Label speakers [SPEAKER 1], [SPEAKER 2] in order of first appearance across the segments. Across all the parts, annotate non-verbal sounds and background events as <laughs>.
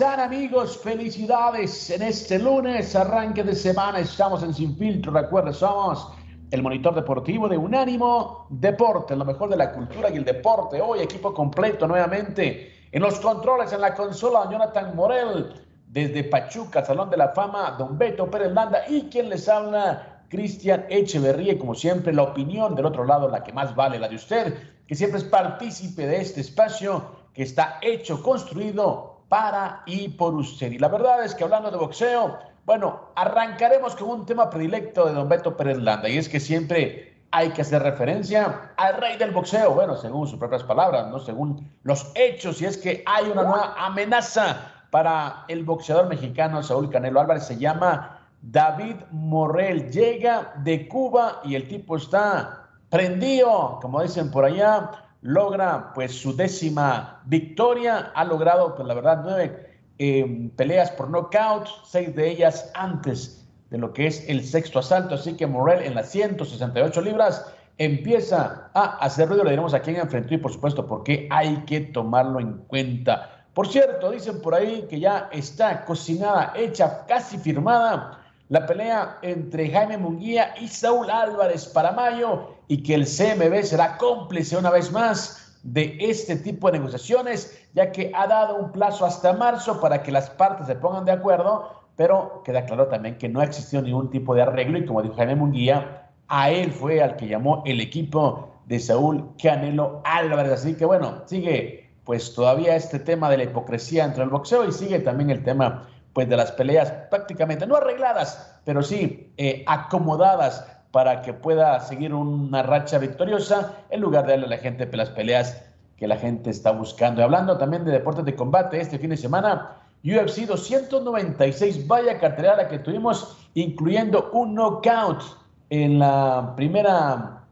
[SPEAKER 1] Están amigos? Felicidades en este lunes, arranque de semana, estamos en Sin Filtro, recuerden, somos el monitor deportivo de Unánimo Deporte, lo mejor de la cultura y el deporte. Hoy equipo completo nuevamente en los controles, en la consola, Jonathan Morel, desde Pachuca, Salón de la Fama, Don Beto Pérez Landa y quien les habla, Cristian Echeverría, como siempre, la opinión del otro lado, la que más vale, la de usted, que siempre es partícipe de este espacio que está hecho, construido para y por usted. Y la verdad es que hablando de boxeo, bueno, arrancaremos con un tema predilecto de don Beto Pérez Landa, y es que siempre hay que hacer referencia al rey del boxeo, bueno, según sus propias palabras, ¿no? Según los hechos, y es que hay una nueva amenaza para el boxeador mexicano Saúl Canelo Álvarez, se llama David Morrell, llega de Cuba y el tipo está prendido, como dicen por allá, logra pues su décima victoria, ha logrado pues la verdad nueve eh, peleas por knockout, seis de ellas antes de lo que es el sexto asalto, así que Morel en las 168 libras empieza a hacer ruido, le diremos a quién enfrentó y por supuesto porque hay que tomarlo en cuenta. Por cierto, dicen por ahí que ya está cocinada, hecha, casi firmada la pelea entre Jaime Munguía y Saúl Álvarez para mayo y que el CMB será cómplice una vez más de este tipo de negociaciones, ya que ha dado un plazo hasta marzo para que las partes se pongan de acuerdo, pero queda claro también que no ha existido ningún tipo de arreglo y como dijo Jaime Munguía, a él fue al que llamó el equipo de Saúl Canelo Álvarez. Así que bueno, sigue pues todavía este tema de la hipocresía entre el boxeo y sigue también el tema pues de las peleas prácticamente, no arregladas, pero sí eh, acomodadas para que pueda seguir una racha victoriosa en lugar de darle a la gente pues, las peleas que la gente está buscando. Y hablando también de deportes de combate, este fin de semana, UFC 296, vaya cartelera que tuvimos, incluyendo un knockout en la primera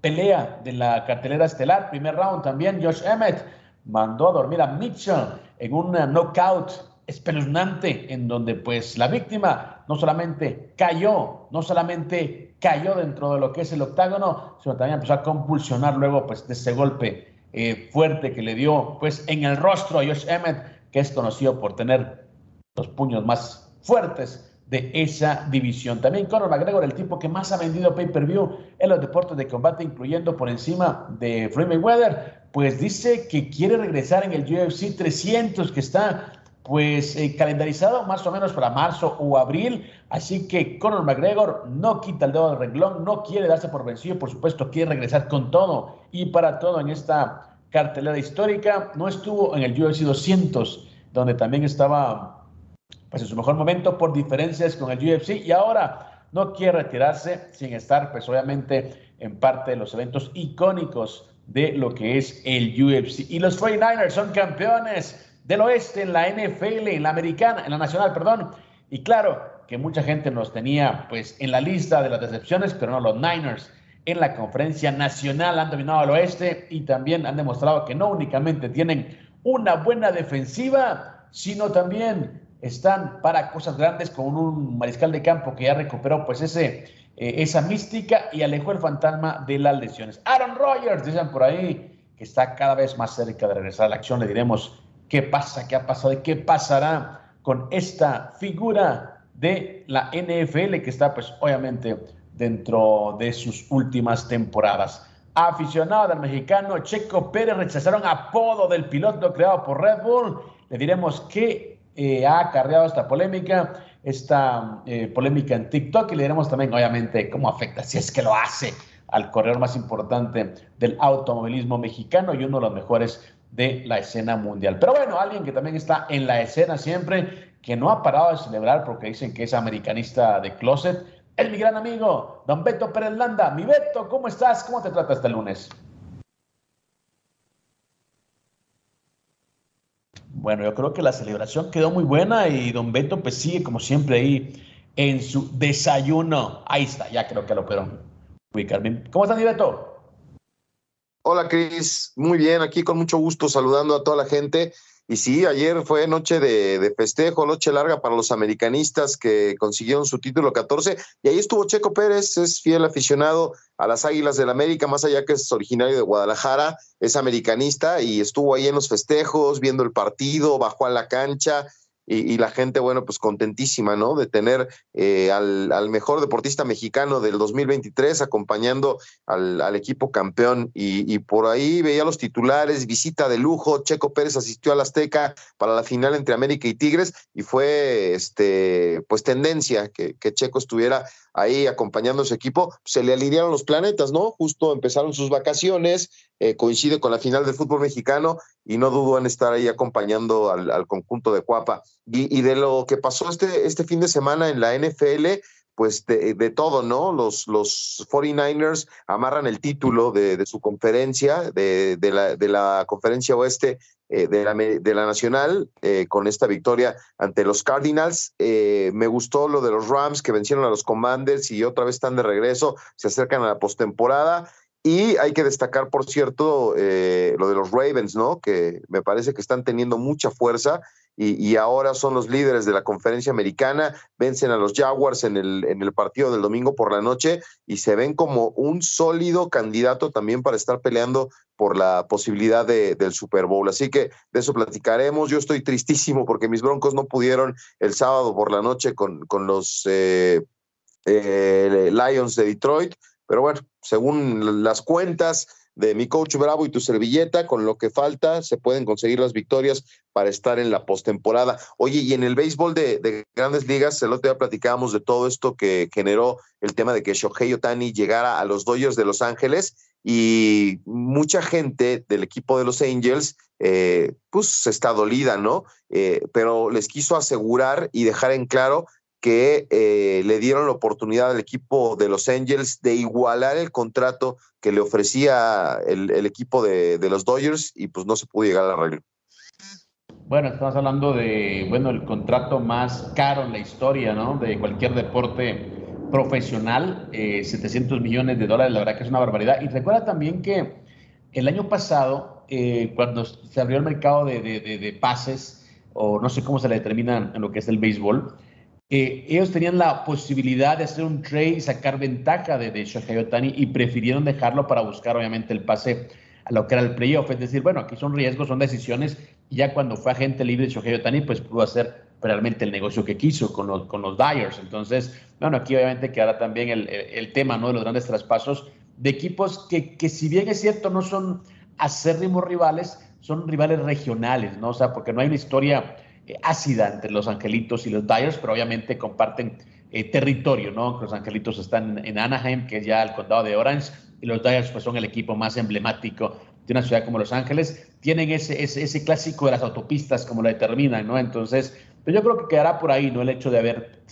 [SPEAKER 1] pelea de la cartelera estelar, primer round también, Josh Emmett mandó a dormir a Mitchell en un knockout espeluznante en donde pues la víctima no solamente cayó, no solamente cayó dentro de lo que es el octágono, sino también empezó a convulsionar luego pues de ese golpe eh, fuerte que le dio pues en el rostro a Josh Emmett, que es conocido por tener los puños más fuertes de esa división. También Conor McGregor, el tipo que más ha vendido pay-per-view en los deportes de combate, incluyendo por encima de Floyd Mayweather, pues dice que quiere regresar en el UFC 300, que está pues eh, calendarizado más o menos para marzo o abril. Así que Conor McGregor no quita el dedo del renglón, no quiere darse por vencido, por supuesto quiere regresar con todo y para todo en esta cartelera histórica. No estuvo en el UFC 200, donde también estaba pues en su mejor momento por diferencias con el UFC y ahora no quiere retirarse sin estar pues obviamente en parte de los eventos icónicos de lo que es el UFC. Y los 49ers son campeones del oeste en la NFL, en la americana, en la nacional, perdón. Y claro que mucha gente nos tenía pues en la lista de las decepciones, pero no los Niners en la conferencia nacional han dominado al oeste y también han demostrado que no únicamente tienen una buena defensiva, sino también están para cosas grandes con un mariscal de campo que ya recuperó pues ese, eh, esa mística y alejó el fantasma de las lesiones. Aaron Rodgers, dicen por ahí, que está cada vez más cerca de regresar a la acción, le diremos qué pasa, qué ha pasado y qué pasará con esta figura de la NFL que está pues obviamente dentro de sus últimas temporadas. Aficionado del mexicano Checo Pérez rechazaron apodo del piloto creado por Red Bull. Le diremos qué eh, ha acarreado esta polémica, esta eh, polémica en TikTok y le diremos también, obviamente, cómo afecta, si es que lo hace, al corredor más importante del automovilismo mexicano y uno de los mejores de la escena mundial. Pero bueno, alguien que también está en la escena siempre, que no ha parado de celebrar porque dicen que es americanista de closet, es mi gran amigo, don Beto Pérez Landa. Mi Beto, ¿cómo estás? ¿Cómo te trata este lunes? Bueno, yo creo que la celebración quedó muy buena y don Beto pues sigue como siempre ahí en su desayuno. Ahí está, ya creo que lo pudieron ¿Cómo estás, mi Beto?
[SPEAKER 2] Hola, Cris. Muy bien, aquí con mucho gusto saludando a toda la gente. Y sí, ayer fue noche de, festejo, noche larga para los americanistas que consiguieron su título 14. Y ahí estuvo Checo Pérez, es fiel aficionado a las Águilas del América, más allá que es originario de Guadalajara, es americanista y estuvo ahí en los festejos, viendo el partido, bajó a la cancha y, la gente, bueno, pues contentísima, ¿no? De tener eh, al, mejor deportista mexicano del 2023 acompañando al, equipo campeón. Y, por ahí veía los titulares, visita de lujo, Checo Pérez asistió al Azteca para la final entre América y Tigres y fue, este, pues tendencia que, que Checo estuviera ahí acompañando a su equipo, se le alinearon los planetas, ¿no? Justo empezaron sus vacaciones, eh, coincide con la final del fútbol mexicano y no dudo en estar ahí acompañando al, conjunto de Cuapa. Y, de lo que pasó este, este fin de semana en la NFL, pues de, todo, ¿no? Los, los 49ers amarran el título de, su conferencia, de, la, de la conferencia oeste eh, de, la, de, la, Nacional eh, con esta victoria ante los Cardinals. Eh, me gustó lo de los Rams que vencieron a los Commanders y otra vez están de regreso, se acercan a la postemporada. Y hay que destacar, por cierto, lo de los Ravens, ¿no? Que me parece que están teniendo mucha fuerza y, ahora son los líderes de la conferencia americana, vencen a los Jaguars en el, en el partido del domingo por la noche y se ven como un sólido candidato también para estar peleando por la posibilidad de, del Super Bowl. Así que de eso platicaremos. Yo estoy tristísimo porque mis Broncos no pudieron el sábado por la noche con, con los eh, eh, Lions de Detroit, pero bueno, según las cuentas, de mi coach Bravo y tu servilleta, con lo que falta se pueden conseguir las victorias para estar en la postemporada. Oye, y en el béisbol de, grandes ligas, el otro día platicábamos de todo esto que generó el tema de que Shohei Otani llegara a los Dodgers de Los Ángeles y mucha gente del equipo de los Angels, eh, pues está dolida, ¿no? Eh, pero les quiso asegurar y dejar en claro que eh, le dieron la oportunidad al equipo de Los Angels de igualar el contrato que le ofrecía el, equipo de, los Dodgers y pues no se pudo llegar al arreglo.
[SPEAKER 1] Bueno, estamos hablando de, bueno, el contrato más caro en la historia, ¿no? De cualquier deporte profesional, 700 eh, millones de dólares, la verdad que es una barbaridad. Y recuerda también que el año pasado, eh, cuando se abrió el mercado de, de, pases, o no sé cómo se le determina en lo que es el béisbol, ellos tenían la posibilidad de hacer un trade y sacar ventaja de, de Shohei Otani y prefirieron dejarlo para buscar obviamente el pase a lo que era el playoff. Es decir, bueno, aquí son riesgos, son decisiones. Y ya cuando fue agente libre Shohei Otani, pues pudo hacer realmente el negocio que quiso con los, con los Dyers. Entonces, bueno, aquí obviamente quedará también el, el, tema ¿no? de los grandes traspasos de equipos que, que, si bien es cierto, no son acérrimos rivales, son rivales regionales, ¿no? O sea, porque no hay una historia eh, ácida entre los Angelitos y los Dyers, pero obviamente comparten eh, territorio, ¿no? Los Angelitos están en Anaheim, que es ya el condado de Orange, y los Dyers pues, son el equipo más emblemático de una ciudad como Los Ángeles. Tienen ese, ese, clásico de las autopistas, como lo determinan, ¿no? Entonces, pues yo creo que quedará por ahí, ¿no? El hecho de haber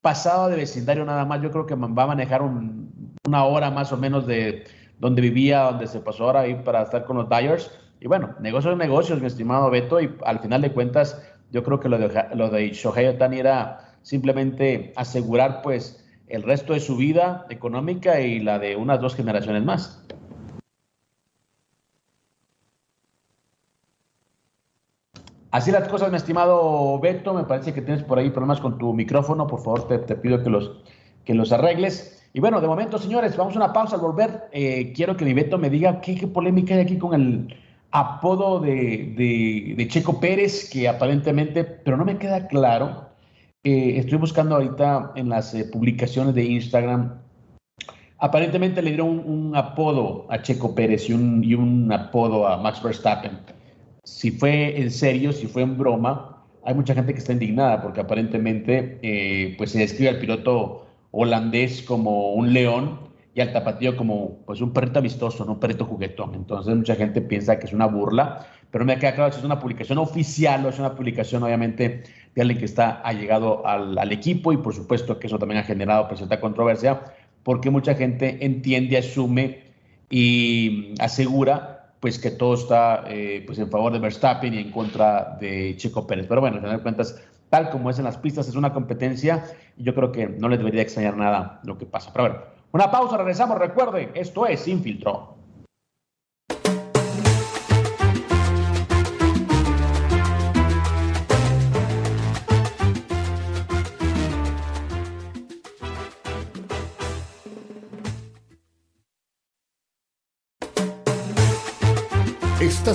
[SPEAKER 1] pasado de vecindario nada más, yo creo que va a manejar una hora más o menos de donde vivía, donde se pasó ahora ahí para estar con los Dyers y bueno, negocios negocios, mi estimado Beto, y al final de cuentas, yo creo que lo de, lo de Shohei Otani era simplemente asegurar pues el resto de su vida económica y la de unas dos generaciones más. Así las cosas, mi estimado Beto, me parece que tienes por ahí problemas con tu micrófono, por favor te, pido que los, que los arregles. Y bueno, de momento, señores, vamos a una pausa al volver. Eh, quiero que mi Beto me diga qué, qué polémica hay aquí con el, apodo de, Checo Pérez, que aparentemente, pero no me queda claro. Eh, estoy buscando ahorita en las eh, publicaciones de Instagram. Aparentemente le dieron un, apodo a Checo Pérez y un, y un, apodo a Max Verstappen. si fue en serio, si fue en broma, hay mucha gente que está indignada porque aparentemente eh, pues se describe al piloto holandés como un león y al tapatío como pues un perrito amistoso, no un perrito juguetón. Entonces mucha gente piensa que es una burla, pero me queda claro si es una publicación oficial o es una publicación obviamente de alguien que está allegado al, al equipo y por supuesto que eso también ha generado pues, cierta controversia porque mucha gente entiende, asume y asegura pues que todo está eh, pues en favor de Verstappen y en contra de Checo Pérez. Pero bueno, al final de cuentas, tal como es en las pistas, es una competencia y yo creo que no les debería extrañar nada lo que pasa. Pero bueno, una pausa, regresamos. Recuerden, esto es Sin Filtro.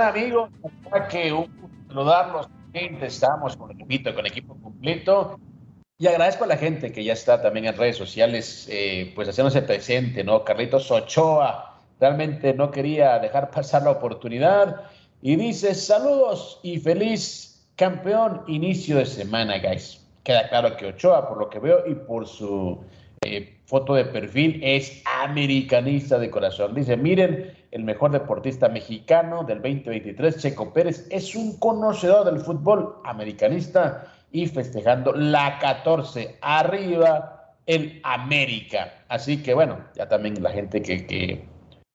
[SPEAKER 1] Hola, amigos, que un saludarlos, estamos con equipo, con equipo completo. Y agradezco a la gente que ya está también en redes sociales, eh, pues haciéndose presente, ¿no? Carlitos Ochoa realmente no quería dejar pasar la oportunidad y dice saludos y feliz campeón inicio de semana, guys. Queda claro que Ochoa, por lo que veo y por su eh, foto de perfil, es americanista de corazón. Dice, miren, el mejor deportista mexicano del 2023, Checo Pérez, es un conocedor del fútbol americanista y festejando la 14 arriba en América. Así que bueno, ya también la gente que,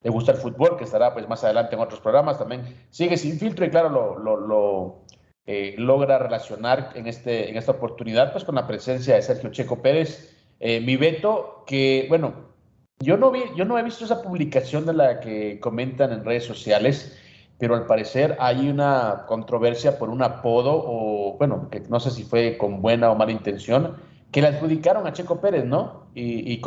[SPEAKER 1] le gusta el fútbol, que estará pues más adelante en otros programas, también sigue sin filtro y claro, lo, eh, logra relacionar en, este, en esta oportunidad pues con la presencia de Sergio Checo Pérez. Eh, mi veto, que bueno, yo no, vi, yo no he visto esa publicación de la que comentan en redes sociales, pero al parecer hay una controversia por un apodo, o bueno, que no sé si fue con buena o mala intención, que le adjudicaron a Checo Pérez, ¿no? Y, y,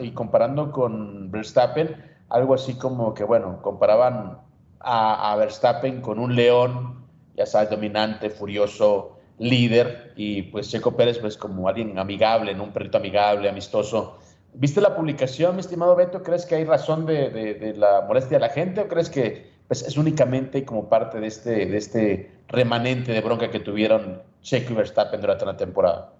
[SPEAKER 1] y comparando con Verstappen, algo así como que, bueno, comparaban a, a Verstappen con un león, ya sabes, dominante, furioso, líder, y pues Checo Pérez, pues como alguien amigable, ¿no? Un perrito amigable, amistoso ¿Viste la publicación, mi estimado Beto? ¿Crees que hay razón de, la molestia de la gente o crees que pues, es únicamente como parte de este, de este remanente de bronca que tuvieron Checo y Verstappen durante la temporada?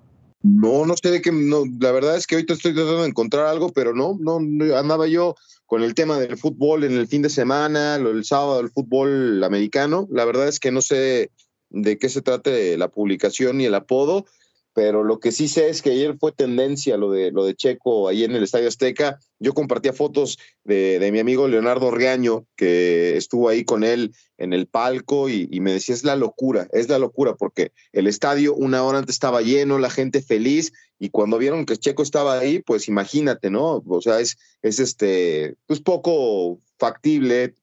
[SPEAKER 2] No, no sé de qué, no, la verdad es que ahorita estoy tratando de encontrar algo, pero no, no, andaba yo con el tema del fútbol en el fin de semana, el sábado el fútbol americano, la verdad es que no sé de qué se trate la publicación y el apodo, pero lo que sí sé es que ayer fue tendencia lo de, lo de Checo ahí en el Estadio Azteca. Yo compartía fotos de, mi amigo Leonardo Riaño, que estuvo ahí con él en el palco y, y, me decía, es la locura, es la locura, porque el estadio una hora antes estaba lleno, la gente feliz, y cuando vieron que Checo estaba ahí, pues imagínate, ¿no? O sea, es, es este, pues poco factible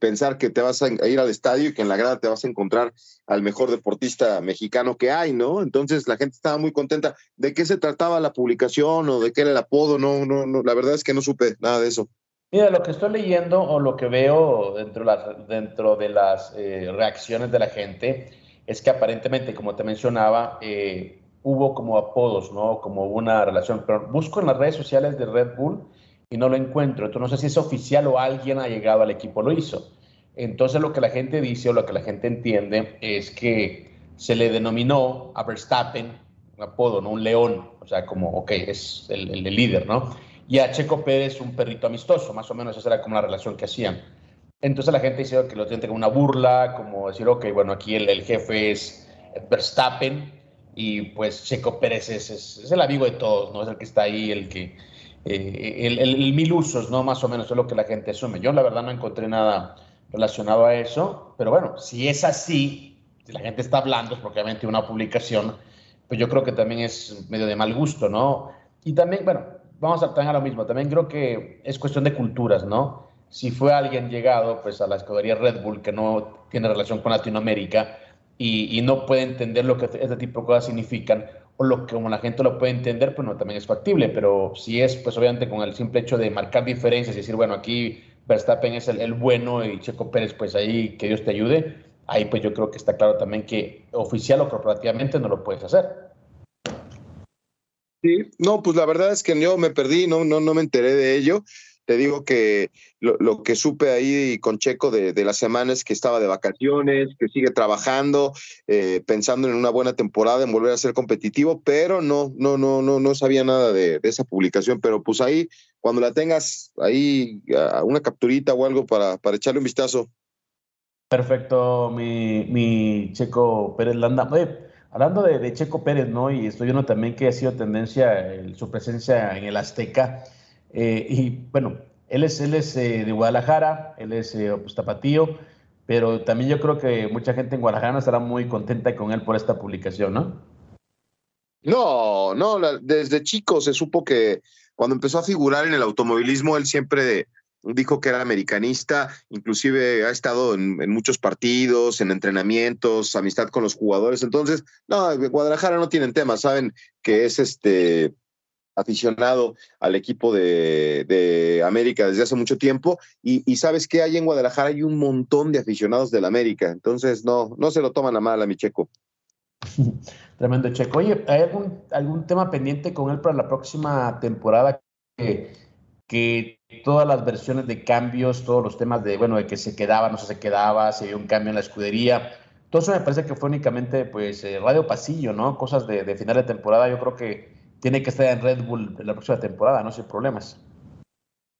[SPEAKER 2] pensar que te vas a ir al estadio y que en la grada te vas a encontrar al mejor deportista mexicano que hay, ¿no? Entonces la gente estaba muy contenta. ¿De qué se trataba la publicación o de qué era el apodo? No, no, no, la verdad es que no supe nada de eso.
[SPEAKER 1] Mira, lo que estoy leyendo o lo que veo dentro, dentro de las eh, reacciones de la gente es que aparentemente, como te mencionaba, eh, hubo como apodos, ¿no? Como una relación. Pero busco en las redes sociales de Red Bull y no lo encuentro. Entonces no sé si es oficial o alguien ha llegado al equipo lo hizo. Entonces lo que la gente dice o lo que la gente entiende es que se le denominó a Verstappen un apodo, ¿no? Un león, o sea, como, ok, es el, líder, ¿no? Y a Checo Pérez un perrito amistoso, más o menos esa era como la relación que hacían. Entonces la gente dice que lo tiene como una burla, como decir, ok, bueno, aquí el, el jefe es Verstappen y pues Checo Pérez es, es, es, el amigo de todos, ¿no? Es el que está ahí, el que eh, el, mil usos, ¿no? Más o menos es lo que la gente asume. Yo la verdad no encontré nada relacionado a eso, pero bueno, si es así, si la gente está hablando, es porque obviamente una publicación, pues yo creo que también es medio de mal gusto, ¿no? Y también, bueno, vamos a, a lo mismo, también creo que es cuestión de culturas, ¿no? si fue alguien llegado pues a la escudería Red Bull que no tiene relación con Latinoamérica y, no puede entender lo que este tipo de cosas significan o lo que como la gente lo puede entender, pues no, también es factible, pero si es pues obviamente con el simple hecho de marcar diferencias y decir, bueno, aquí Verstappen es el, el bueno y Checo Pérez pues ahí que Dios te ayude, ahí pues yo creo que está claro también que oficial o corporativamente no lo puedes hacer.
[SPEAKER 2] Sí, no, pues la verdad es que yo me perdí, no, no, no me enteré de ello. Te digo que lo, que supe ahí con Checo de, de, la semana es que estaba de vacaciones, que sigue trabajando, eh, pensando en una buena temporada, en volver a ser competitivo, pero no, no, no, no, no sabía nada de, esa publicación. Pero pues ahí, cuando la tengas ahí, una capturita o algo para, echarle un vistazo.
[SPEAKER 1] Perfecto, mi, mi Checo Pérez Landa. hablando de, Checo Pérez, ¿no? Y estoy viendo también que ha sido tendencia su presencia en el Azteca. Eh, y bueno, él es, él es eh, de Guadalajara, él es eh, pues, tapatío, pero también yo creo que mucha gente en Guadalajara estará muy contenta con él por esta publicación, ¿no?
[SPEAKER 2] No, no, desde chico se supo que cuando empezó a figurar en el automovilismo, él siempre dijo que era americanista, inclusive ha estado en, en, muchos partidos, en entrenamientos, amistad con los jugadores. Entonces, no, Guadalajara no tienen tema, saben que es este aficionado al equipo de, América desde hace mucho tiempo y, sabes que hay en Guadalajara hay un montón de aficionados del América, entonces no, no se lo toman a mal a mi Checo. <laughs>
[SPEAKER 1] Tremendo Checo. Oye, ¿hay algún, algún tema pendiente con él para la próxima temporada que, todas las versiones de cambios, todos los temas de, bueno, de que se quedaba, no se quedaba, se dio un cambio en la escudería, todo eso me parece que fue únicamente, pues, eh, radio pasillo, ¿no? Cosas de final de temporada, yo creo que tiene que estar en Red Bull la próxima temporada, no sin problemas.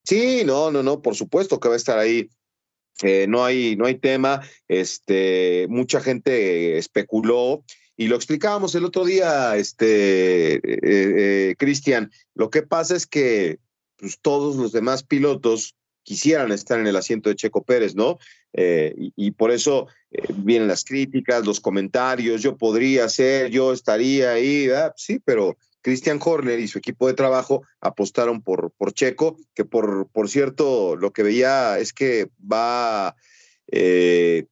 [SPEAKER 2] Sí, no, no, no, por supuesto que va a estar ahí. Eh, no hay, no hay tema. Este, mucha gente especuló y lo explicábamos el otro día, este, eh, eh, Cristian. Lo que pasa es que pues, todos los demás pilotos quisieran estar en el asiento de Checo Pérez, ¿no? y, y, por eso vienen las críticas, los comentarios, yo podría ser, yo estaría ahí, sí, pero Christian Horner y su equipo de trabajo apostaron por, por Checo, que por, por cierto, lo que veía es que va eh,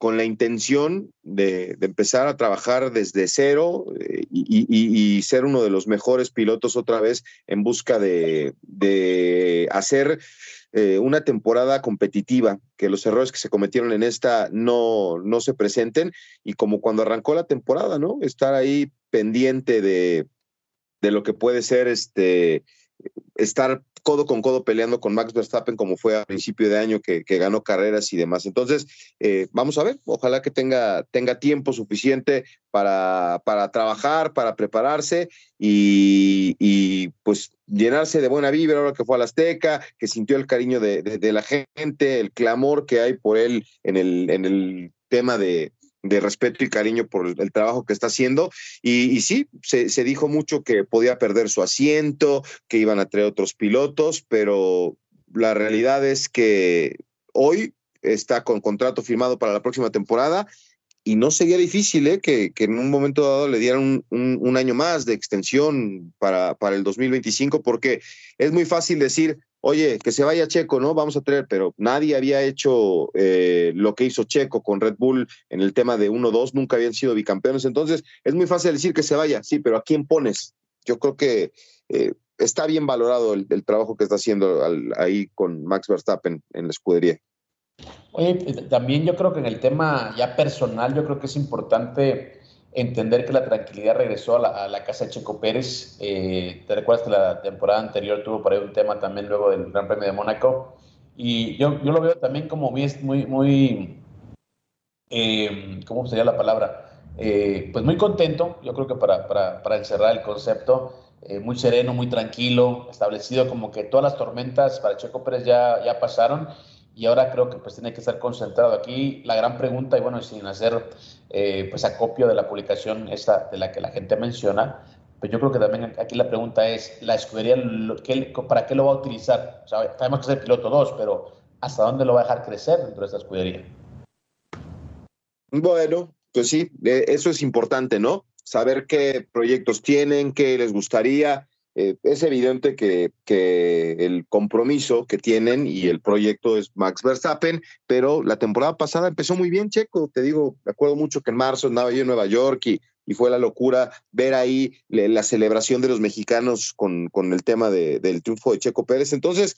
[SPEAKER 2] con la intención de, empezar a trabajar desde cero eh, y, ser uno de los mejores pilotos otra vez en busca de, hacer eh, una temporada competitiva, que los errores que se cometieron en esta no, no se presenten y como cuando arrancó la temporada, ¿no? Estar ahí pendiente de de lo que puede ser este estar codo con codo peleando con Max Verstappen como fue a principio de año que, ganó carreras y demás. Entonces, eh, vamos a ver, ojalá que tenga, tenga tiempo suficiente para, para trabajar, para prepararse y, pues llenarse de buena vibra ahora que fue a Azteca, que sintió el cariño de, de la gente, el clamor que hay por él en el, en el tema de, de respeto y cariño por el, trabajo que está haciendo. Y, sí, se, dijo mucho que podía perder su asiento, que iban a traer otros pilotos, pero la realidad es que hoy está con contrato firmado para la próxima temporada y no sería difícil ¿eh? que, en un momento dado le dieran un, año más de extensión para, para el 2025, porque es muy fácil decir, oye, que se vaya Checo, ¿no? Vamos a traer, pero nadie había hecho eh, lo que hizo Checo con Red Bull en el tema de 1-2, nunca habían sido bicampeones, entonces es muy fácil decir que se vaya, sí, pero ¿a quién pones? Yo creo que eh, está bien valorado el, trabajo que está haciendo ahí con Max Verstappen en la escudería.
[SPEAKER 1] Oye, también yo creo que en el tema ya personal, yo creo que es importante entender que la tranquilidad regresó a la, casa de Checo Pérez. Eh, te recuerdas que la temporada anterior tuvo por ahí un tema también luego del Gran Premio de Mónaco. Y yo, yo lo veo también como muy, muy, eh, ¿cómo sería la palabra? Eh, pues muy contento, yo creo que para, para, para encerrar el concepto, muy sereno, muy tranquilo, establecido como que todas las tormentas para Checo Pérez ya, ya pasaron y ahora creo que pues tiene que estar concentrado aquí. La gran pregunta, y bueno, sin hacer eh, pues acopio de la publicación esta de la que la gente menciona, pues yo creo que también aquí la pregunta es, ¿la escudería para qué lo va a utilizar? Sabemos que es el piloto 2, pero ¿hasta dónde lo va a dejar crecer dentro de esta escudería?
[SPEAKER 2] Bueno, pues sí, eso es importante, ¿no? Saber qué proyectos tienen, qué les gustaría, eh, es evidente que, que, el compromiso que tienen y el proyecto es Max Verstappen, pero la temporada pasada empezó muy bien, Checo. Te digo, me acuerdo mucho que en marzo andaba yo en Nueva York y, y fue la locura ver ahí la celebración de los mexicanos con, con el tema de, del triunfo de Checo Pérez. Entonces,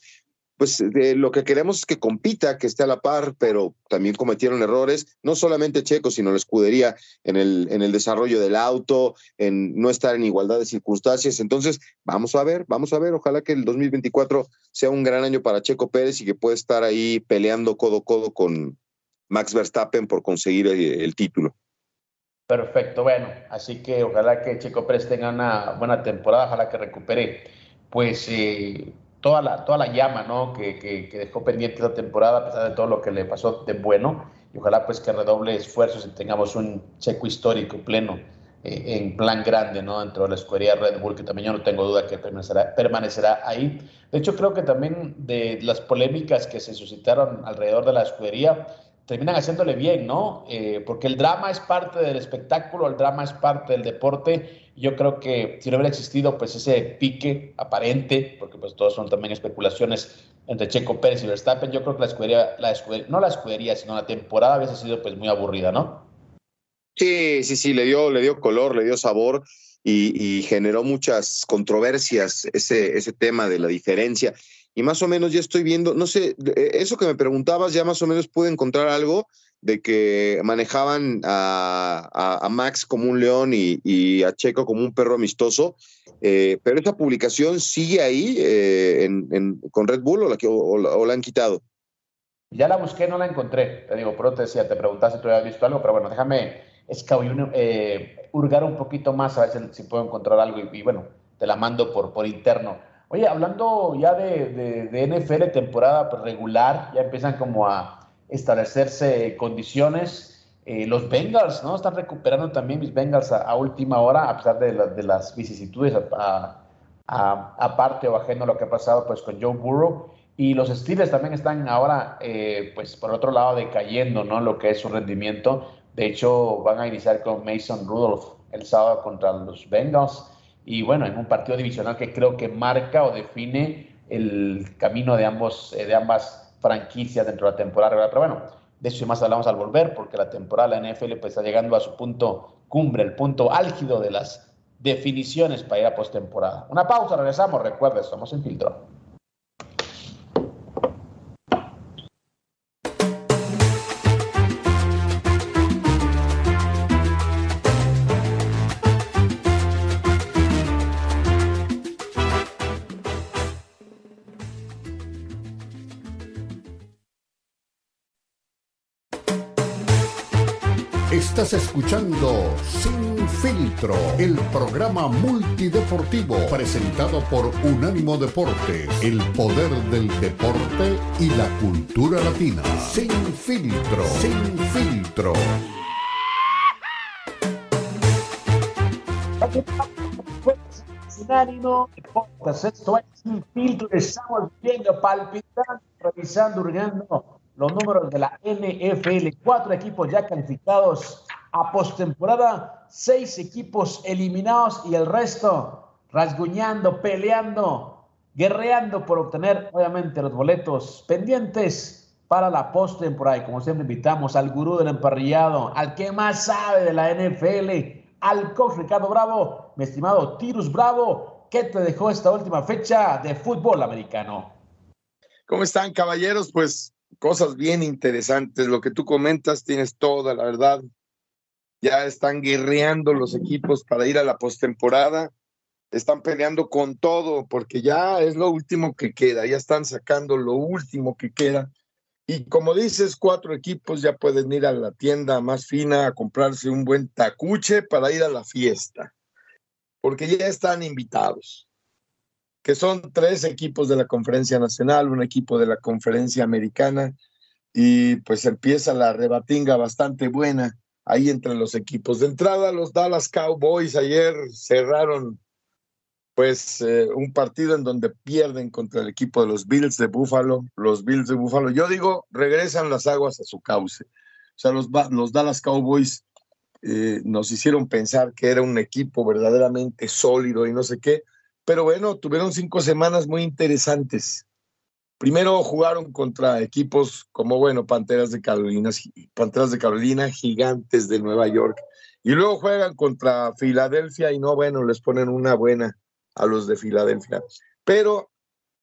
[SPEAKER 2] pues lo que queremos es que compita, que esté a la par, pero también cometieron errores, no solamente Checo, sino la escudería en el, en el desarrollo del auto, en no estar en igualdad de circunstancias. Entonces, vamos a ver, vamos a ver, ojalá que el 2024 sea un gran año para Checo Pérez y que pueda estar ahí peleando codo a codo con Max Verstappen por conseguir el, título.
[SPEAKER 1] Perfecto, bueno, así que ojalá que Checo Pérez tenga una buena temporada, ojalá que recupere pues eh, toda la, toda la llama ¿no? que, que, dejó pendiente la temporada, a pesar de todo lo que le pasó de bueno. Y ojalá pues que redoble esfuerzos y tengamos un checo histórico pleno eh, en plan grande ¿no? dentro de la escudería Red Bull, que también yo no tengo duda que permanecerá, permanecerá ahí. De hecho, creo que también de las polémicas que se suscitaron alrededor de la escudería, terminan haciéndole bien, ¿no? Eh, porque el drama es parte del espectáculo, el drama es parte del deporte. Yo creo que si no hubiera existido pues ese pique aparente, porque pues todos son también especulaciones entre Checo Pérez y Verstappen, yo creo que la escudería, la escudería, no la escudería, sino la temporada hubiese sido pues muy aburrida, ¿no?
[SPEAKER 2] Sí, sí, sí, le dio, le dio color, le dio sabor y, y generó muchas controversias ese, ese tema de la diferencia y más o menos ya estoy viendo, no sé, eh, eso que me preguntabas, ya más o menos pude encontrar algo de que manejaban a, a, Max como un león y, a Checo como un perro amistoso, eh, pero esa publicación sigue ahí eh, en, con Red Bull o la, o, la, han quitado.
[SPEAKER 1] Ya la busqué, no la encontré. Te digo, pero te decía, te preguntaste si tú habías visto algo, pero bueno, déjame eh, hurgar un poquito más a ver si, puedo encontrar algo y, y, bueno, te la mando por, por interno. Oye, hablando ya de, de, NFL temporada regular, ya empiezan como a establecerse condiciones. Eh, los Bengals, ¿no? Están recuperando también mis Bengals a, última hora, a pesar de, de las vicisitudes, aparte o ajeno a lo que ha pasado pues, con Joe Burrow. Y los Steelers también están ahora, eh, pues por otro lado, decayendo, ¿no? Lo que es su rendimiento. De hecho, van a iniciar con Mason Rudolph el sábado contra los Bengals y bueno, en un partido divisional que creo que marca o define el camino de, ambos, eh, de ambas franquicias dentro de la temporada Pero bueno, de eso y más hablamos al volver, porque la temporada de la NFL pues, está llegando a su punto cumbre, el punto álgido de las definiciones para ir a postemporada. Una pausa, regresamos. Recuerda, estamos en filtro.
[SPEAKER 3] Escuchando Sin Filtro, el programa multideportivo presentado por Unánimo Deportes, el poder del deporte y la cultura latina. Sin Filtro, Sin Filtro.
[SPEAKER 1] Esto es Sin Filtro, estamos viendo, palpitando, revisando, hurgando los números de la NFL. Cuatro equipos ya calificados a postemporada, seis equipos eliminados y el resto rasguñando, peleando, guerreando por obtener, obviamente, los boletos pendientes para la postemporada. Y como siempre, invitamos al gurú del emparrillado, al que más sabe de la NFL, al coach Ricardo Bravo, mi estimado Tirus Bravo. ¿Qué te dejó esta última fecha de fútbol americano?
[SPEAKER 4] ¿Cómo están, caballeros? Pues cosas bien interesantes. Lo que tú comentas, tienes toda la verdad. Ya están guerreando los equipos para ir a la postemporada. Están peleando con todo porque ya es lo último que queda. Ya están sacando lo último que queda. Y como dices, cuatro equipos ya pueden ir a la tienda más fina a comprarse un buen tacuche para ir a la fiesta. Porque ya están invitados que son tres equipos de la conferencia nacional, un equipo de la conferencia americana, y pues empieza la rebatinga bastante buena ahí entre los equipos. De entrada, los Dallas Cowboys ayer cerraron pues eh, un partido en donde pierden contra el equipo de los Bills de Buffalo. Los Bills de Buffalo, yo digo, regresan las aguas a su cauce. O sea, los, Dallas Cowboys eh, nos hicieron pensar que era un equipo verdaderamente sólido y no sé qué, pero bueno, tuvieron cinco semanas muy interesantes. Primero jugaron contra equipos como, bueno, Panteras de Carolina, Panteras de Carolina, Gigantes de Nueva York. Y luego juegan contra Filadelfia y no, bueno, les ponen una buena a los de Filadelfia. Pero,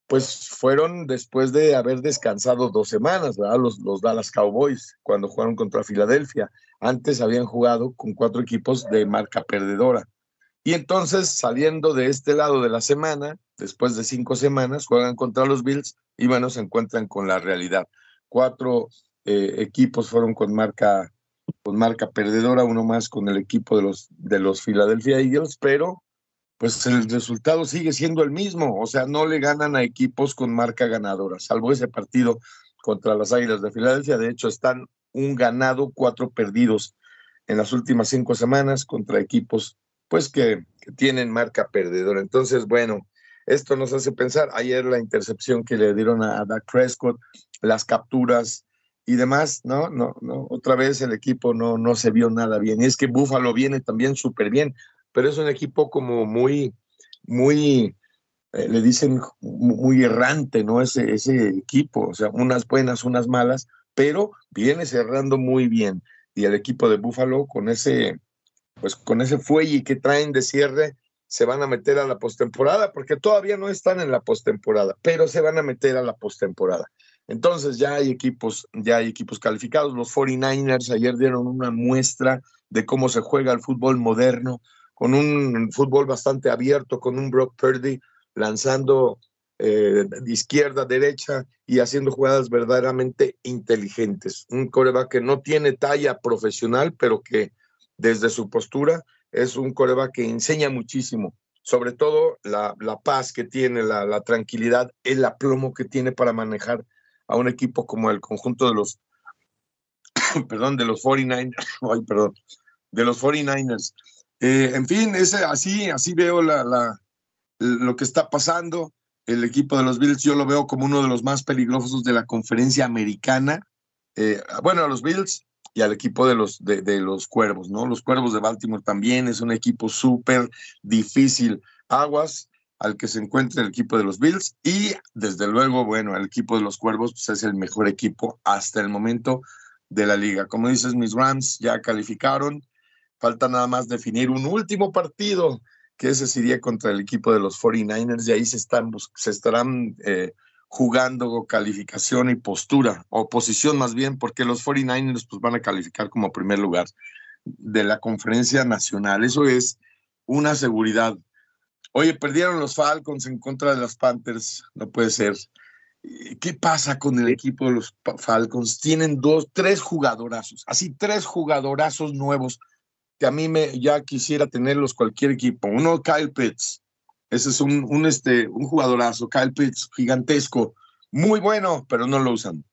[SPEAKER 4] pues fueron después de haber descansado dos semanas, ¿verdad? Los, los Dallas Cowboys, cuando jugaron contra Filadelfia. Antes habían jugado con cuatro equipos de marca perdedora. Y entonces, saliendo de este lado de la semana, después de cinco semanas, juegan contra los Bills y bueno, se encuentran con la realidad. Cuatro eh, equipos fueron con marca, con marca perdedora, uno más con el equipo de los, de los Philadelphia Eagles, pero pues el resultado sigue siendo el mismo, o sea, no le ganan a equipos con marca ganadora, salvo ese partido contra las Águilas de Filadelfia, de hecho están un ganado, cuatro perdidos en las últimas cinco semanas contra equipos pues que, tienen marca perdedora. Entonces, bueno, esto nos hace pensar, ayer la intercepción que le dieron a, Dak Prescott, las capturas y demás, no, no, no, otra vez el equipo no, no se vio nada bien. Y es que Buffalo viene también súper bien, pero es un equipo como muy, muy, eh, le dicen muy errante, ¿no? Ese, ese equipo, o sea, unas buenas, unas malas, pero viene cerrando muy bien. Y el equipo de Buffalo con ese pues con ese fuelle que traen de cierre se van a meter a la postemporada, porque todavía no están en la postemporada, pero se van a meter a la postemporada. Entonces ya hay equipos, ya hay equipos calificados. Los 49ers ayer dieron una muestra de cómo se juega el fútbol moderno, con un fútbol bastante abierto, con un Brock Purdy lanzando eh, de izquierda derecha y haciendo jugadas verdaderamente inteligentes. Un coreback que no tiene talla profesional, pero que desde su postura, es un coreback que enseña muchísimo, sobre todo la, paz que tiene, la, tranquilidad, el aplomo que tiene para manejar a un equipo como el conjunto de los, <coughs> perdón, de los 49ers, <coughs> ay, perdón, de los 49ers. Eh, en fin, ese, así, así veo la, la, lo que está pasando. El equipo de los Bills yo lo veo como uno de los más peligrosos de la conferencia americana. Eh, bueno, a los Bills y al equipo de los, de, los Cuervos, ¿no? Los Cuervos de Baltimore también es un equipo súper difícil. Aguas al que se encuentra el equipo de los Bills y desde luego, bueno, el equipo de los Cuervos pues, es el mejor equipo hasta el momento de la liga. Como dices, mis Rams ya calificaron, falta nada más definir un último partido que ese sería contra el equipo de los 49ers y ahí se, están, se estarán eh, jugando calificación y postura, o posición más bien, porque los 49ers pues, van a calificar como primer lugar de la conferencia nacional. Eso es una seguridad. Oye, perdieron los Falcons en contra de los Panthers, no puede ser. ¿Qué pasa con el equipo de los Falcons? Tienen dos, tres jugadorazos, así tres jugadorazos nuevos que a mí me ya quisiera tenerlos cualquier equipo. Uno, Kyle Pitts, ese es un, un, este, un jugadorazo, Kyle Pitts, gigantesco, muy bueno, pero no lo usan.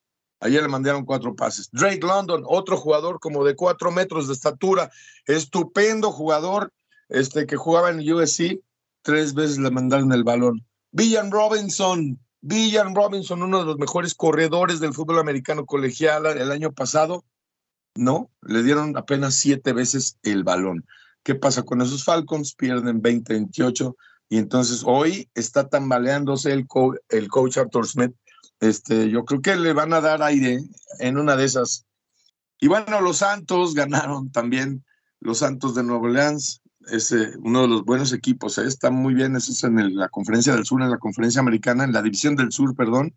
[SPEAKER 4] Ayer le mandaron cuatro pases. Drake London, otro jugador como de cuatro metros de estatura, estupendo jugador, este que jugaba en USC, tres veces le mandaron el balón. Villan Robinson, Villan Robinson, uno de los mejores corredores del fútbol americano colegial el año pasado, no, le dieron apenas siete veces el balón. ¿Qué pasa con esos Falcons? Pierden 20-28 y entonces hoy está tambaleándose el, el coach Arthur Smith. Este, yo creo que le van a dar aire en una de esas. Y bueno, los Santos <laughs> ganaron también, los Santos de Nueva Orleans, es uno de los buenos equipos, ¿eh? está muy bien, eso es en la conferencia del sur, en la conferencia americana, en la división del sur, perdón,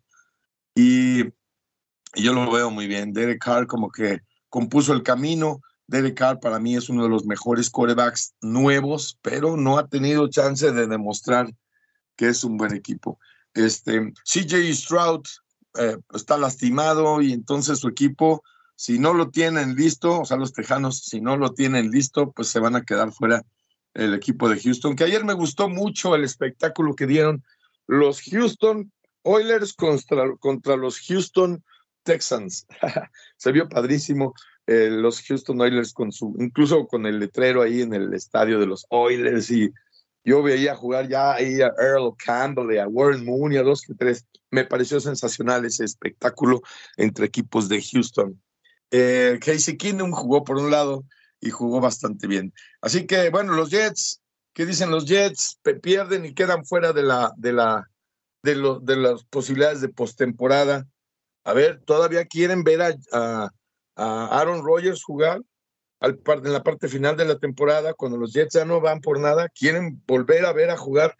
[SPEAKER 4] y, y yo lo veo muy bien. Derek Carr como que compuso el camino, Derek Carr para mí es uno de los mejores corebacks nuevos, pero no ha tenido chance de demostrar que es un buen equipo. Este, CJ Stroud eh, está lastimado y entonces su equipo, si no lo tienen listo, o sea, los Tejanos, si no lo tienen listo, pues se van a quedar fuera el equipo de Houston, que ayer me gustó mucho el espectáculo que dieron los Houston Oilers contra, contra los Houston Texans. <laughs> se vio padrísimo. Eh, los Houston Oilers con su, incluso con el letrero ahí en el estadio de los Oilers y yo veía jugar ya ahí a Earl Campbell a Warren Moon y a dos que tres. Me pareció sensacional ese espectáculo entre equipos de Houston. Eh, Casey Keenum jugó por un lado y jugó bastante bien. Así que, bueno, los Jets ¿Qué dicen los Jets? Pierden y quedan fuera de la, de la, de, lo, de las posibilidades de postemporada. A ver, ¿todavía quieren ver a, a, Aaron Rodgers jugar al, en la parte final de la temporada, cuando los Jets ya no van por nada? ¿Quieren volver a ver a jugar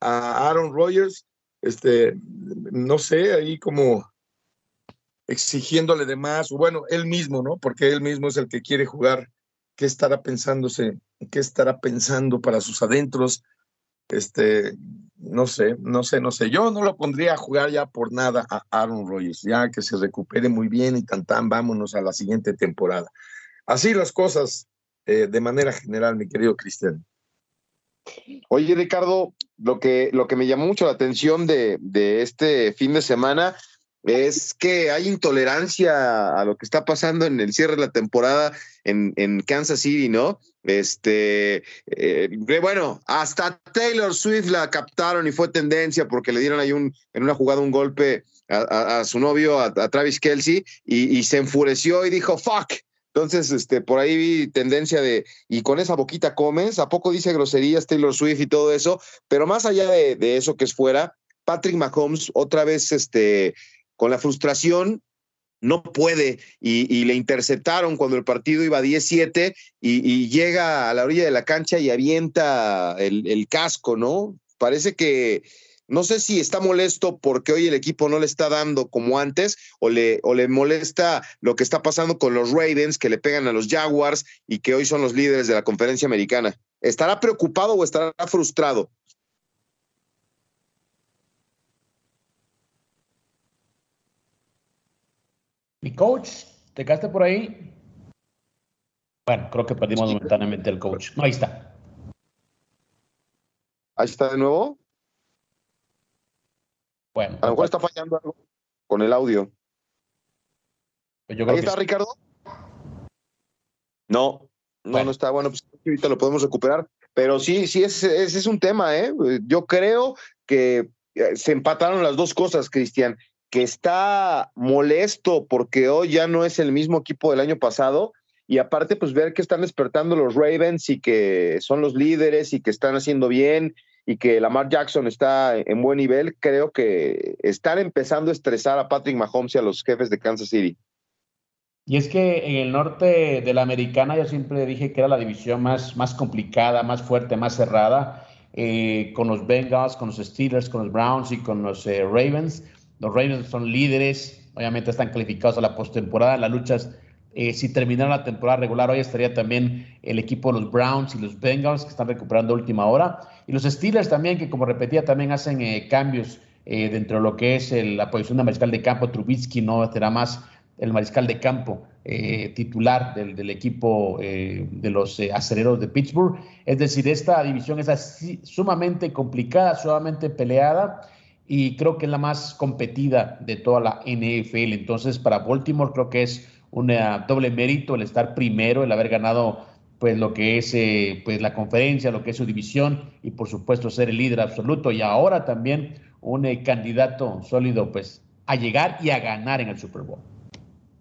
[SPEAKER 4] a Aaron Rodgers? Este, no sé, ahí como exigiéndole de más, o bueno, él mismo, ¿no? Porque él mismo es el que quiere jugar. ¿Qué estará pensándose? ¿Qué estará pensando para sus adentros? Este, no sé, no sé, no sé. Yo no lo pondría a jugar ya por nada a Aaron Rodgers, ya que se recupere muy bien y tan tan, vámonos a la siguiente temporada. Así las cosas eh, de manera general, mi querido Cristian.
[SPEAKER 2] Oye, Ricardo, lo que, lo que me llamó mucho la atención de, de este fin de semana es que hay intolerancia a lo que está pasando en el cierre de la temporada en, en Kansas City, ¿no? Este, eh, bueno, hasta Taylor Swift la captaron y fue tendencia porque le dieron ahí un, en una jugada un golpe a, su novio, a, Travis Kelsey, y, y, se enfureció y dijo, fuck. Entonces, este, por ahí vi tendencia de, y con esa boquita comes, ¿a poco dice groserías Taylor Swift y todo eso? Pero más allá de, de eso que es fuera, Patrick Mahomes otra vez, este, con la frustración no puede y, le interceptaron cuando el partido iba 10-7 y, llega a la orilla de la cancha y avienta el, casco, ¿no? Parece que no sé si está molesto porque hoy el equipo no le está dando como antes o le, o le molesta lo que está pasando con los Ravens que le pegan a los Jaguars y que hoy son los líderes de la conferencia americana. ¿Estará preocupado o estará frustrado?
[SPEAKER 1] Mi coach, ¿te quedaste por ahí? Bueno, creo que perdimos momentáneamente el coach. No, ahí está.
[SPEAKER 2] Ahí está de nuevo. Bueno. A lo mejor está fallando algo con el audio. Pues ahí está, Ricardo. No, no, no está. Bueno, pues ahorita lo podemos recuperar. Pero sí, sí, ese es un tema, ¿eh? Yo creo que eh, se empataron las dos cosas, Cristian que está molesto porque hoy ya no es el mismo equipo del año pasado y aparte pues ver que están despertando los Ravens y que son los líderes y que están haciendo bien y que Lamar Jackson está en buen nivel, creo que están empezando a estresar a Patrick Mahomes y a los jefes de Kansas City.
[SPEAKER 1] Y es que en el norte de la americana yo siempre dije que era la división más, más complicada, más fuerte, más cerrada, eh, con los Bengals, con los Steelers, con los Browns y con los eh, Ravens. Los Ravens son líderes, obviamente están calificados a la postemporada. Las luchas, eh, si terminara la temporada regular, hoy estaría también el equipo de los Browns y los Bengals, que están recuperando última hora. Y los Steelers también, que como repetía, también hacen eh, cambios eh, dentro de lo que es la posición de mariscal de campo. Trubisky no será más el mariscal de campo titular del, equipo de los acereros de Pittsburgh. Es decir, esta división es así, sumamente complicada, sumamente peleada y creo que es la más competida de toda la NFL. Entonces, para Baltimore creo que es un doble mérito el estar primero, el haber ganado pues lo que es eh, pues la conferencia, lo que es su división y por supuesto ser el líder absoluto y ahora también un eh, candidato sólido pues a llegar y a ganar en el Super Bowl.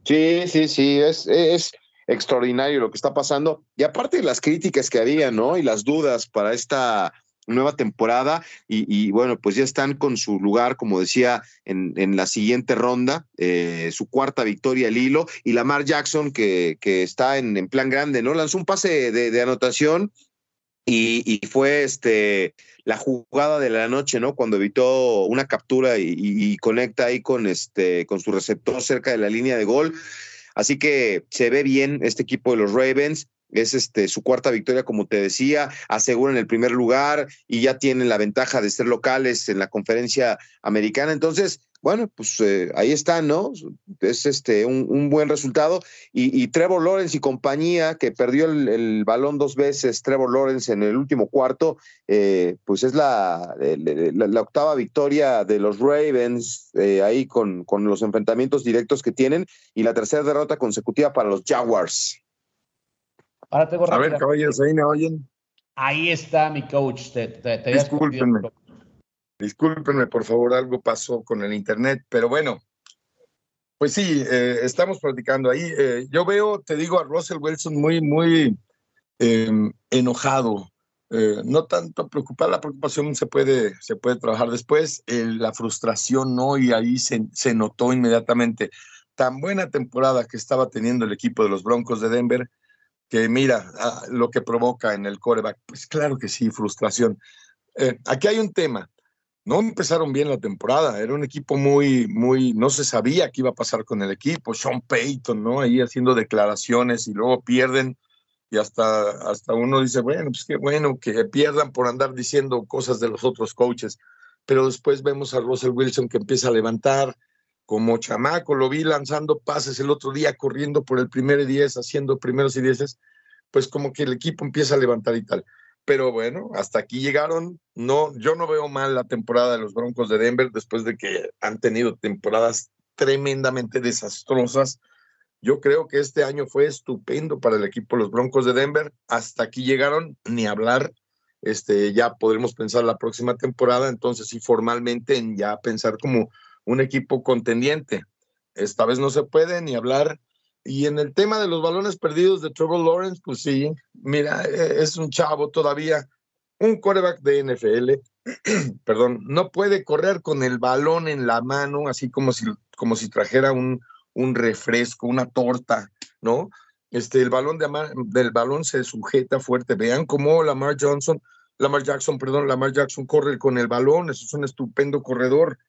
[SPEAKER 2] Sí, sí, sí, es, es extraordinario lo que está pasando y aparte las críticas que había, ¿no? Y las dudas para esta nueva temporada y, bueno, pues ya están con su lugar, como decía, en, en la siguiente ronda, eh, su cuarta victoria al hilo y Lamar Jackson que, que está en, en, plan grande, ¿no? Lanzó un pase de, anotación y, y, fue este la jugada de la noche, ¿no? Cuando evitó una captura y, y, conecta ahí con este con su receptor cerca de la línea de gol. Así que se ve bien este equipo de los Ravens es este, su cuarta victoria, como te decía, aseguran el primer lugar y ya tienen la ventaja de ser locales en la conferencia americana. Entonces, bueno, pues eh, ahí está, ¿no? Es este un, buen resultado. Y, Trevor Lawrence y compañía, que perdió el, balón dos veces, Trevor Lawrence en el último cuarto, eh, pues es la, la, octava victoria de los Ravens eh, ahí con, con los enfrentamientos directos que tienen y la tercera derrota consecutiva para los Jaguars.
[SPEAKER 1] Ahora tengo
[SPEAKER 4] A ver, caballeros, ahí me oyen.
[SPEAKER 1] Ahí está mi coach. Te,
[SPEAKER 4] Discúlpenme. Discúlpenme, por favor, algo pasó con el internet, pero bueno, pues sí, eh, estamos platicando ahí. Eh, yo veo, te digo, a Russell Wilson muy, muy em, enojado. eh, no tanto preocupar, la preocupación se puede, se puede trabajar después, la frustración no, y ahí se, se notó inmediatamente tan buena temporada que estaba teniendo el equipo de los Broncos de Denver, que mira ah, lo que provoca en el coreback. Pues claro que sí, frustración. Eh, aquí hay un tema. No empezaron bien la temporada, era un equipo muy, muy, no se sabía qué iba a pasar con el equipo. Sean Payton, ¿no? Ahí haciendo declaraciones y luego pierden y hasta, hasta uno dice, bueno, pues qué bueno que pierdan por andar diciendo cosas de los otros coaches. Pero después vemos a Russell Wilson que empieza a levantar, como chamaco, lo vi lanzando pases el otro día, corriendo por el primer y diez, haciendo primeros y dieces, pues como que el equipo empieza a levantar y tal. Pero bueno, hasta aquí llegaron. No, yo no veo mal la temporada de los Broncos de Denver después de que han tenido temporadas tremendamente desastrosas. Yo creo que este año fue estupendo para el equipo los Broncos de Denver. Hasta aquí llegaron, ni hablar. Este, ya podremos pensar la próxima temporada, entonces sí, formalmente en ya pensar como un equipo contendiente. Esta vez no se puede ni hablar. Y en el tema de los balones perdidos de Trevor Lawrence, pues sí, mira, e, es un chavo todavía, un quarterback de NFL, <clears throat> perdón, no puede correr con el balón en la mano, así como si, como si trajera un, un refresco, una torta, ¿no? Este, el balón de, del balón se sujeta fuerte. Vean cómo Lamar Johnson, Lamar Jackson, perdón, Lamar Jackson corre con el balón, eso es un estupendo corredor.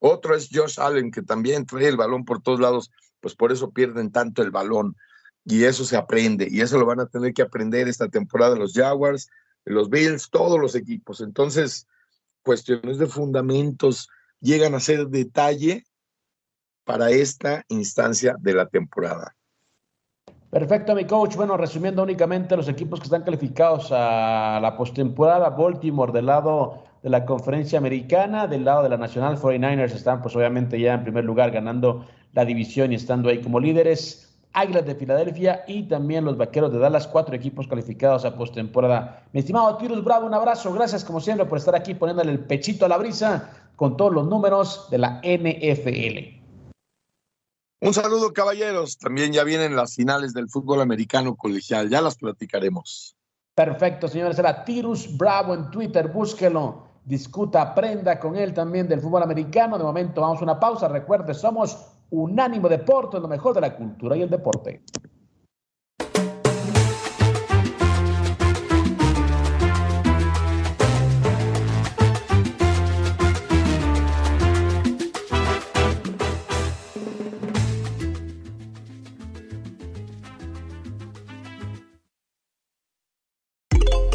[SPEAKER 4] Otro es Josh Allen, que también trae el balón por todos lados, pues por eso pierden tanto el balón. Y eso se aprende, y eso lo van a tener que aprender esta temporada los Jaguars, los Bills, todos los equipos. Entonces, cuestiones de fundamentos llegan a ser detalle para esta instancia de la temporada.
[SPEAKER 1] Perfecto, mi coach. Bueno, resumiendo únicamente los equipos que están calificados a la postemporada, Baltimore del lado de la conferencia americana, del lado de la Nacional 49ers están pues obviamente ya en primer lugar ganando la división y estando ahí como líderes. Águilas de Filadelfia y también los Vaqueros de Dallas, cuatro equipos calificados a postemporada. Mi estimado Tirus Bravo, un abrazo, gracias como siempre por estar aquí poniéndole el pechito a la brisa con todos los números de la NFL.
[SPEAKER 4] Un saludo, caballeros. También ya vienen las finales del fútbol americano colegial. Ya las platicaremos.
[SPEAKER 1] Perfecto, señores. Era Tirus Bravo en Twitter. Búsquelo, discuta, aprenda con él también del fútbol americano. De momento, vamos a una pausa. Recuerde, somos Unánimo Deporte, lo mejor de la cultura y el deporte.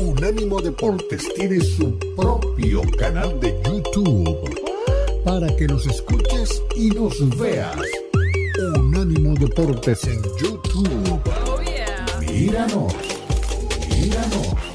[SPEAKER 3] Unánimo Deportes tiene su propio canal de YouTube para que nos escuches y nos veas. Unánimo Deportes en YouTube. Oh, míranos, míranos.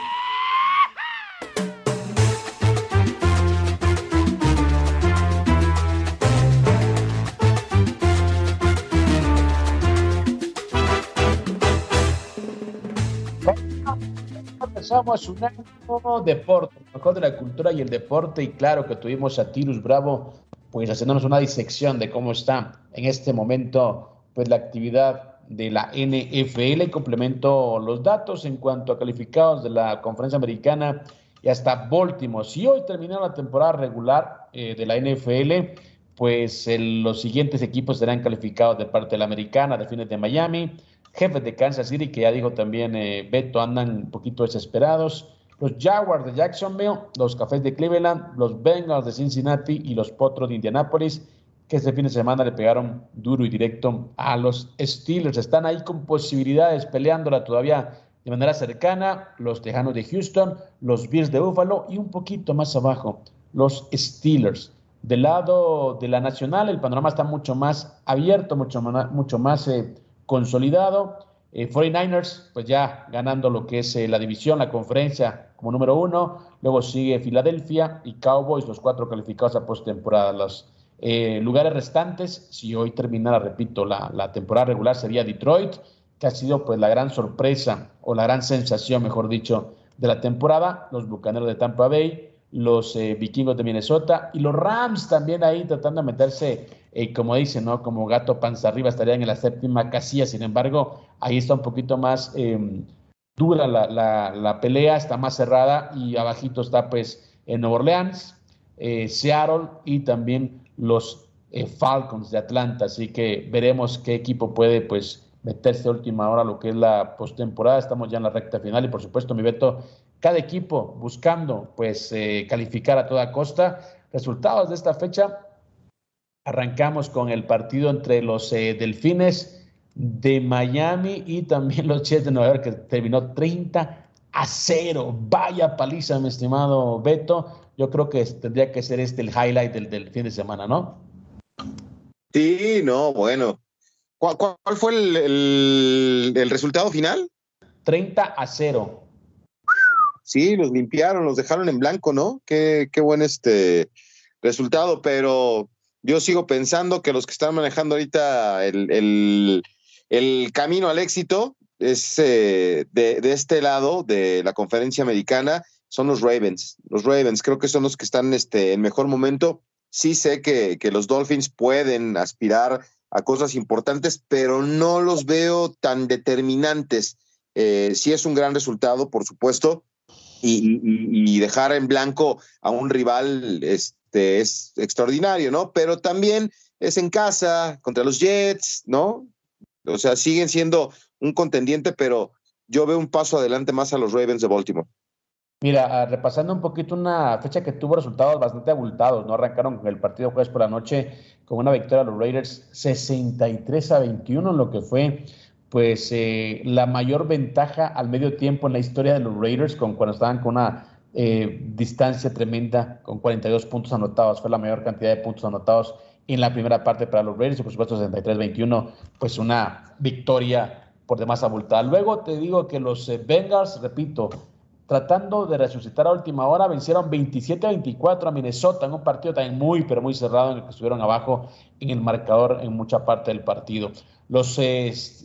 [SPEAKER 1] Somos un año deporte, mejor de la cultura y el deporte. Y claro que tuvimos a Tirus Bravo, pues haciéndonos una disección de cómo está en este momento, pues la actividad de la NFL. Y complemento los datos en cuanto a calificados de la conferencia americana y hasta Baltimore. Si hoy termina la temporada regular eh, de la NFL, pues los siguientes equipos serán calificados de parte de la americana, de de Miami jefes de Kansas City, que ya dijo también eh, Beto, andan un poquito desesperados. Los Jaguars de Jacksonville, los Cafés de Cleveland, los Bengals de Cincinnati y los Potros de Indianapolis, que este fin de semana le pegaron duro y directo a los Steelers. Están ahí con posibilidades peleándola todavía de manera cercana. Los Tejanos de Houston, los Bills de Buffalo y un poquito más abajo, los Steelers. Del lado de la Nacional, el panorama está mucho más abierto, mucho, mucho más eh, consolidado. 49ers, eh, pues ya ganando lo que es eh, la división, la conferencia como número uno. Luego sigue Filadelfia y Cowboys, los cuatro calificados a postemporada. Los eh, lugares restantes, si hoy terminara, repito, la, la, temporada regular, sería Detroit, que ha sido pues la gran sorpresa o la gran sensación, mejor dicho, de la temporada, los Bucaneros de Tampa Bay, los eh, Vikingos de Minnesota y los Rams también ahí tratando de meterse, eh, como dicen, ¿no? Como gato panza arriba, estarían en la séptima casilla, sin embargo, ahí está un poquito más em, dura la, la, pelea, está más cerrada y abajito está pues en Nueva Orleans, eh, Seattle y también los Falcons de Atlanta, así que veremos qué equipo puede pues meterse a última hora lo que es la postemporada, estamos ya en la recta final y por supuesto mi Beto cada equipo buscando pues eh, calificar a toda costa. Resultados de esta fecha, arrancamos con el partido entre los eh, Delfines de Miami y también <laughs> los Jets de Nueva York, que terminó 30 a 0. Vaya paliza, mi estimado Beto. Yo creo que tendría que ser este el highlight del, fin de semana, ¿no?
[SPEAKER 2] Sí, no, bueno. ¿Cuál, fue el, el resultado final?
[SPEAKER 1] 30 a 0.
[SPEAKER 2] Sí, los limpiaron, los dejaron en blanco, ¿no? Qué, qué buen este resultado, pero yo sigo pensando que los que están manejando ahorita el, camino al éxito es eh, de, este lado de la conferencia americana son los Ravens. Los Ravens creo que son los que están este, en mejor momento. Sí sé que, que los Dolphins pueden aspirar a cosas importantes, pero no los veo tan determinantes. Eh, sí es un gran resultado, por supuesto, y, dejar en blanco a un rival este, es extraordinario, ¿no? Pero también es en casa, contra los Jets, ¿no? O sea, siguen siendo un contendiente, pero yo veo un paso adelante más a los Ravens de Baltimore.
[SPEAKER 1] Mira, ah, repasando un poquito una fecha que tuvo resultados bastante abultados, ¿no? Arrancaron con el partido jueves por la noche con una victoria de los Raiders 63 a 21, lo que fue pues eh, la mayor ventaja al medio tiempo en la historia de los Raiders, con, cuando estaban con una eh, distancia tremenda, con 42 puntos anotados, fue la mayor cantidad de puntos anotados en la primera parte para los Raiders, y por supuesto 63-21, pues una victoria por demás abultada. Luego te digo que los eh, Bengals, repito, tratando de resucitar a última hora, vencieron 27-24 a Minnesota en un partido también muy, pero muy cerrado en el que estuvieron abajo en el marcador en mucha parte del partido. Los,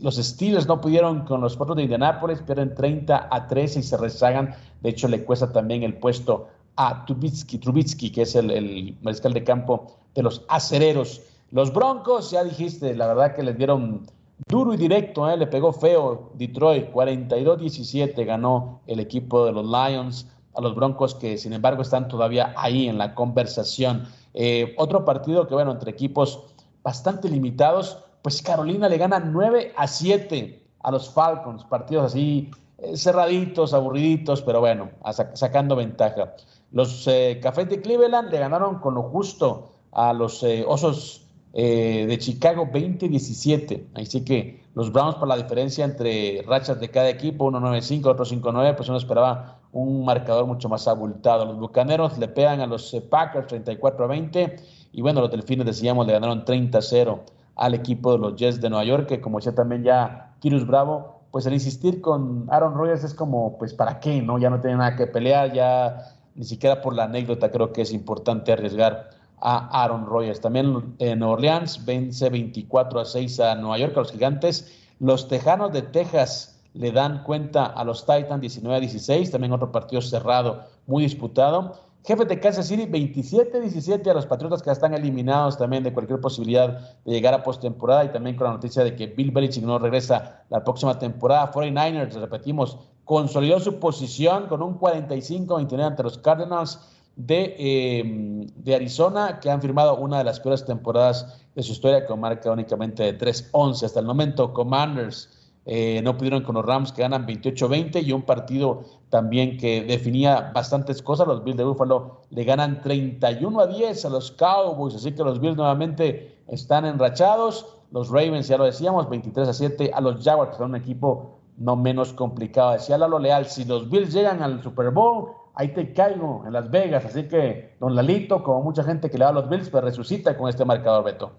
[SPEAKER 1] los Steelers no pudieron con los Potros de Indianápolis, pierden 30 a 13 y se rezagan. De hecho, le cuesta también el puesto a Trubitsky, Trubitsky que es el, el mariscal de campo de los acereros. Los Broncos, ya dijiste, la verdad que les dieron Duro y directo, ¿eh? le pegó feo Detroit, 42-17 ganó el equipo de los Lions a los Broncos que sin embargo están todavía ahí en la conversación. Eh, otro partido que bueno, entre equipos bastante limitados, pues Carolina le gana 9 a 7 a los Falcons, partidos así eh, cerraditos, aburriditos, pero bueno, sacando ventaja. Los eh, Cafés de Cleveland le ganaron con lo justo a los Osos eh, de Chicago 20-17. Así que los Browns, por la diferencia entre rachas de cada equipo, uno 9-5, otro 5-9, pues uno esperaba un marcador mucho más abultado. Los Bucaneros le pegan a los eh, Packers 34-20 y bueno, los Delfines, decíamos, le ganaron 30-0 al equipo de los Jets de Nueva York, que como decía también ya Kirus Bravo, pues el insistir con Aaron Rodgers es como, pues para qué, ¿no? Ya no tiene nada que pelear, ya ni siquiera por la anécdota creo que es importante arriesgar a Aaron Rodgers. También en Orleans vence 24 a 6 a Nueva York, a los gigantes. Los Tejanos de Texas le dan cuenta a los Titans 19 a 16, también otro partido cerrado, muy disputado. Jefe de Kansas City 27-17 a los Patriotas que están eliminados también de cualquier posibilidad de llegar a postemporada y también con la noticia de que Bill Belichick no regresa la próxima temporada. 49ers, repetimos, consolidó su posición con un 45-29 ante los Cardinals de, em, de, Arizona, que han firmado una de las peores temporadas de su historia, con marca únicamente de 3-11 hasta el momento. Commanders eh, no pudieron con los Rams, que ganan 28-20, y un partido también que definía bastantes cosas. Los Bills de Buffalo le ganan 31 a 10 a los Cowboys, así que los Bills nuevamente están enrachados. Los Ravens, ya lo decíamos, 23 a 7 a los Jaguars, que son un equipo no menos complicado. Decía Lalo Leal, si los Bills llegan al Super Bowl, ahí te caigo en Las Vegas. Así que don Lalito, como mucha gente que le da a los Bills, pues resucita con este marcador, Beto.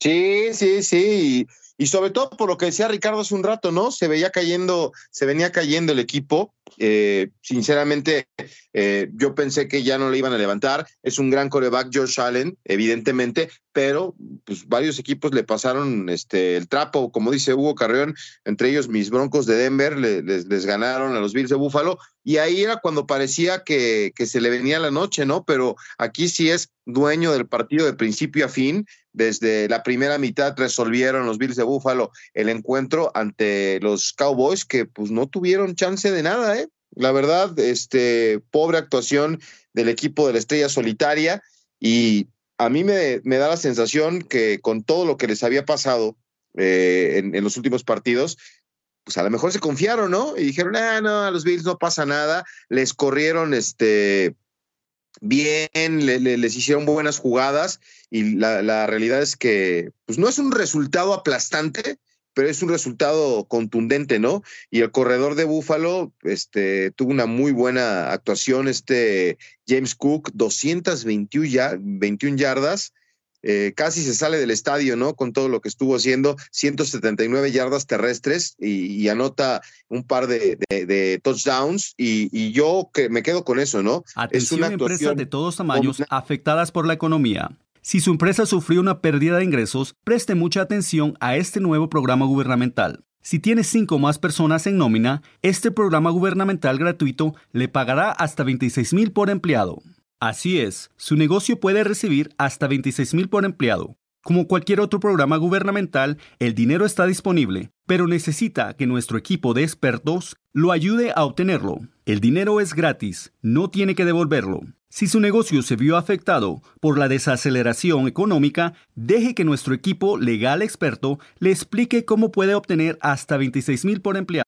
[SPEAKER 2] Sí, sí, sí. Y sobre todo por lo que decía Ricardo hace un rato, ¿no? Se veía cayendo, se venía cayendo el equipo. Eh, sinceramente, eh, yo pensé que ya no le iban a levantar. Es un gran coreback, Josh Allen, evidentemente, pero pues, varios equipos le pasaron este, el trapo, como dice Hugo Carrión, entre ellos mis Broncos de Denver, les, ganaron a los Bills de Búfalo. Y ahí era cuando parecía que, que se le venía la noche, ¿no? Pero aquí sí es dueño del partido de principio a fin desde la primera mitad resolvieron los Bills de Búfalo el encuentro ante los Cowboys que pues no tuvieron chance de nada, ¿eh? La verdad, este pobre actuación del equipo de la Estrella Solitaria y a mí me, me da la sensación que con todo lo que les había pasado eh, en, en, los últimos partidos, pues a lo mejor se confiaron, ¿no? Y dijeron, ah, no, a los Bills no pasa nada, les corrieron este bien, les hicieron buenas jugadas y la, realidad es que pues no es un resultado aplastante, pero es un resultado contundente, ¿no? Y el corredor de Búfalo este, tuvo una muy buena actuación, este James Cook, 221 ya, 21 yardas, eh, casi se sale del estadio, ¿no? Con todo lo que estuvo haciendo, 179 yardas terrestres y, anota un par de, touchdowns y, yo que me quedo con eso, ¿no?
[SPEAKER 5] Atención es una empresas de todos tamaños afectadas por la economía. Si su empresa sufrió una pérdida de ingresos, preste mucha atención a este nuevo programa gubernamental. Si tiene cinco más personas en nómina, este programa gubernamental gratuito le pagará hasta 26 mil por empleado. Así es, su negocio puede recibir hasta 26 mil por empleado. Como cualquier otro programa gubernamental, el dinero está disponible, pero necesita que nuestro equipo de expertos lo ayude a obtenerlo. El dinero es gratis, no tiene que devolverlo. Si su negocio se vio afectado por la desaceleración económica, deje que nuestro equipo legal experto le explique cómo puede obtener hasta 26 mil por empleado.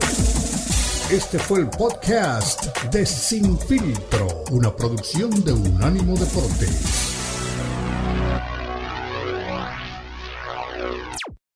[SPEAKER 3] Este fue el podcast de Sin Filtro, una producción de Unánimo Deportes.